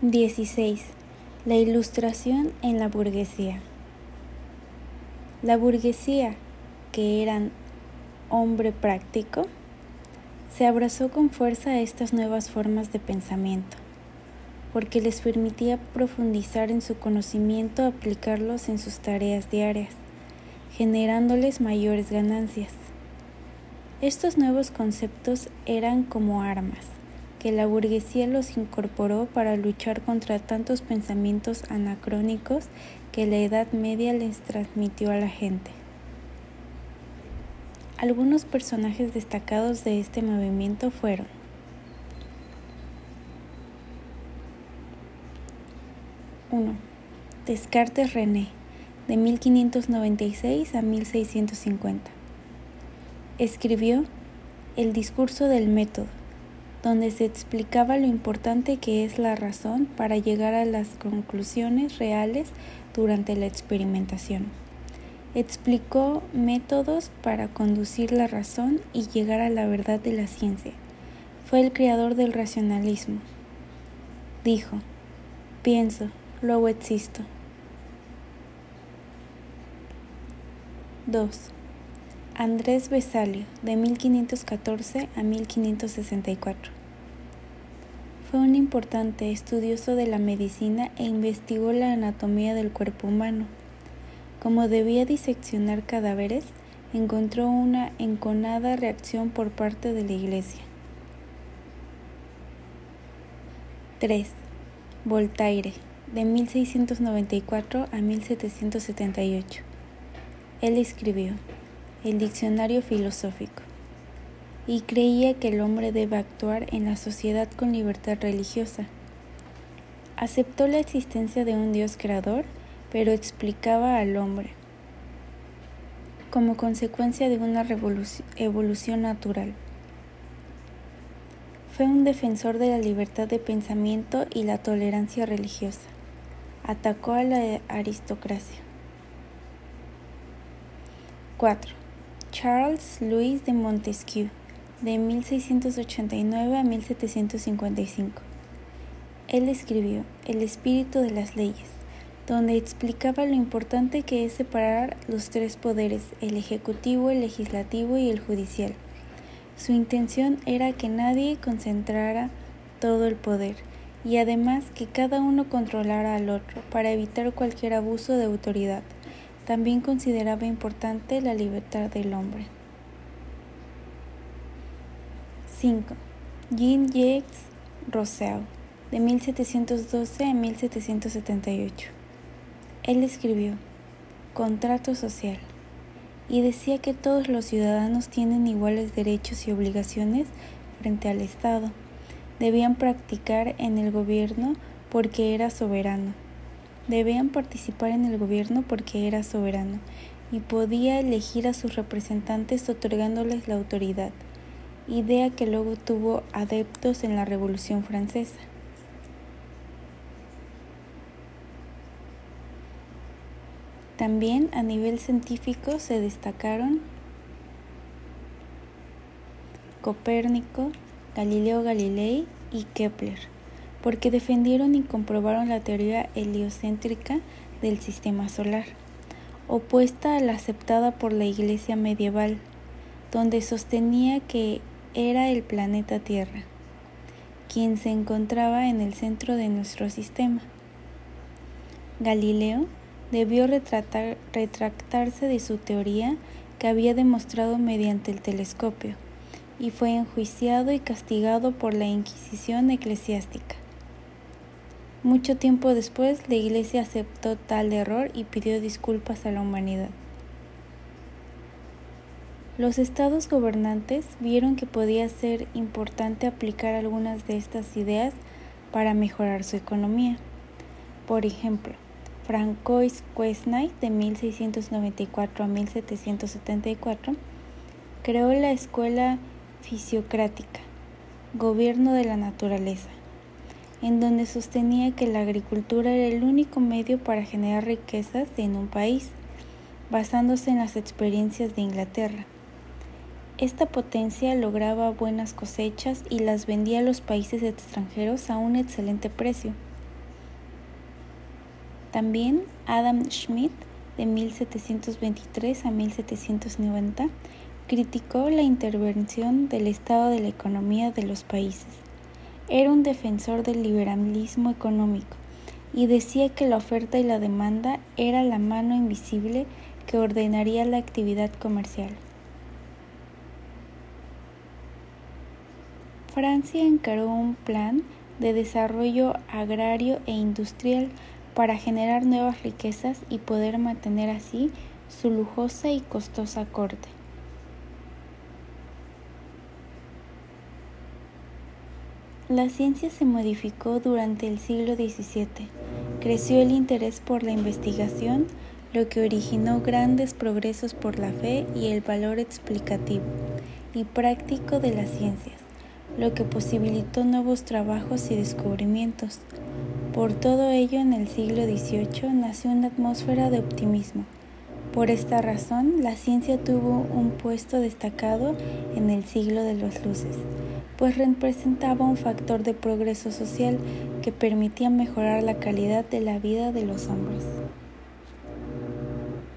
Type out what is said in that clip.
16. La ilustración en la burguesía. La burguesía, que eran hombre práctico, se abrazó con fuerza a estas nuevas formas de pensamiento, porque les permitía profundizar en su conocimiento, aplicarlos en sus tareas diarias, generándoles mayores ganancias. Estos nuevos conceptos eran como armas, que la burguesía los incorporó para luchar contra tantos pensamientos anacrónicos que la Edad Media les transmitió a la gente. Algunos personajes destacados de este movimiento fueron Uno, Descartes René, de 1596 a 1650. Escribió El discurso del método, donde se explicaba lo importante que es la razón para llegar a las conclusiones reales durante la experimentación. Explicó métodos para conducir la razón y llegar a la verdad de la ciencia. Fue el creador del racionalismo. Dijo, pienso, luego existo. 2. Andrés Besalio, de 1514 a 1564. Fue un importante estudioso de la medicina e investigó la anatomía del cuerpo humano. Como debía diseccionar cadáveres, encontró una enconada reacción por parte de la Iglesia. 3. Voltaire, de 1694 a 1778. Él escribió el diccionario filosófico, y creía que el hombre debe actuar en la sociedad con libertad religiosa. Aceptó la existencia de un Dios creador, pero explicaba al hombre como consecuencia de una evolución natural. Fue un defensor de la libertad de pensamiento y la tolerancia religiosa. Atacó a la aristocracia. 4. Charles Louis de Montesquieu, de 1689 a 1755. Él escribió El espíritu de las leyes, donde explicaba lo importante que es separar los tres poderes, el ejecutivo, el legislativo y el judicial. Su intención era que nadie concentrara todo el poder y además que cada uno controlara al otro para evitar cualquier abuso de autoridad. También consideraba importante la libertad del hombre. 5. Jean-Jacques Rousseau, de 1712 a 1778. Él escribió Contrato Social y decía que todos los ciudadanos tienen iguales derechos y obligaciones frente al Estado. Debían practicar en el gobierno porque era soberano debían participar en el gobierno porque era soberano y podía elegir a sus representantes otorgándoles la autoridad, idea que luego tuvo adeptos en la Revolución Francesa. También a nivel científico se destacaron Copérnico, Galileo Galilei y Kepler porque defendieron y comprobaron la teoría heliocéntrica del sistema solar, opuesta a la aceptada por la Iglesia medieval, donde sostenía que era el planeta Tierra, quien se encontraba en el centro de nuestro sistema. Galileo debió retractarse de su teoría que había demostrado mediante el telescopio y fue enjuiciado y castigado por la Inquisición eclesiástica. Mucho tiempo después, la Iglesia aceptó tal error y pidió disculpas a la humanidad. Los estados gobernantes vieron que podía ser importante aplicar algunas de estas ideas para mejorar su economía. Por ejemplo, Francois Quesnay, de 1694 a 1774, creó la Escuela Fisiocrática, Gobierno de la Naturaleza, en donde sostenía que la agricultura era el único medio para generar riquezas en un país, basándose en las experiencias de Inglaterra. Esta potencia lograba buenas cosechas y las vendía a los países extranjeros a un excelente precio. También Adam Smith, de 1723 a 1790, criticó la intervención del Estado de la economía de los países. Era un defensor del liberalismo económico y decía que la oferta y la demanda era la mano invisible que ordenaría la actividad comercial. Francia encaró un plan de desarrollo agrario e industrial para generar nuevas riquezas y poder mantener así su lujosa y costosa corte. La ciencia se modificó durante el siglo XVII. Creció el interés por la investigación, lo que originó grandes progresos por la fe y el valor explicativo y práctico de las ciencias lo que posibilitó nuevos trabajos y descubrimientos. Por todo ello, en el siglo XVIII nació una atmósfera de optimismo. Por esta razón, la ciencia tuvo un puesto destacado en el siglo de los luces, pues representaba un factor de progreso social que permitía mejorar la calidad de la vida de los hombres.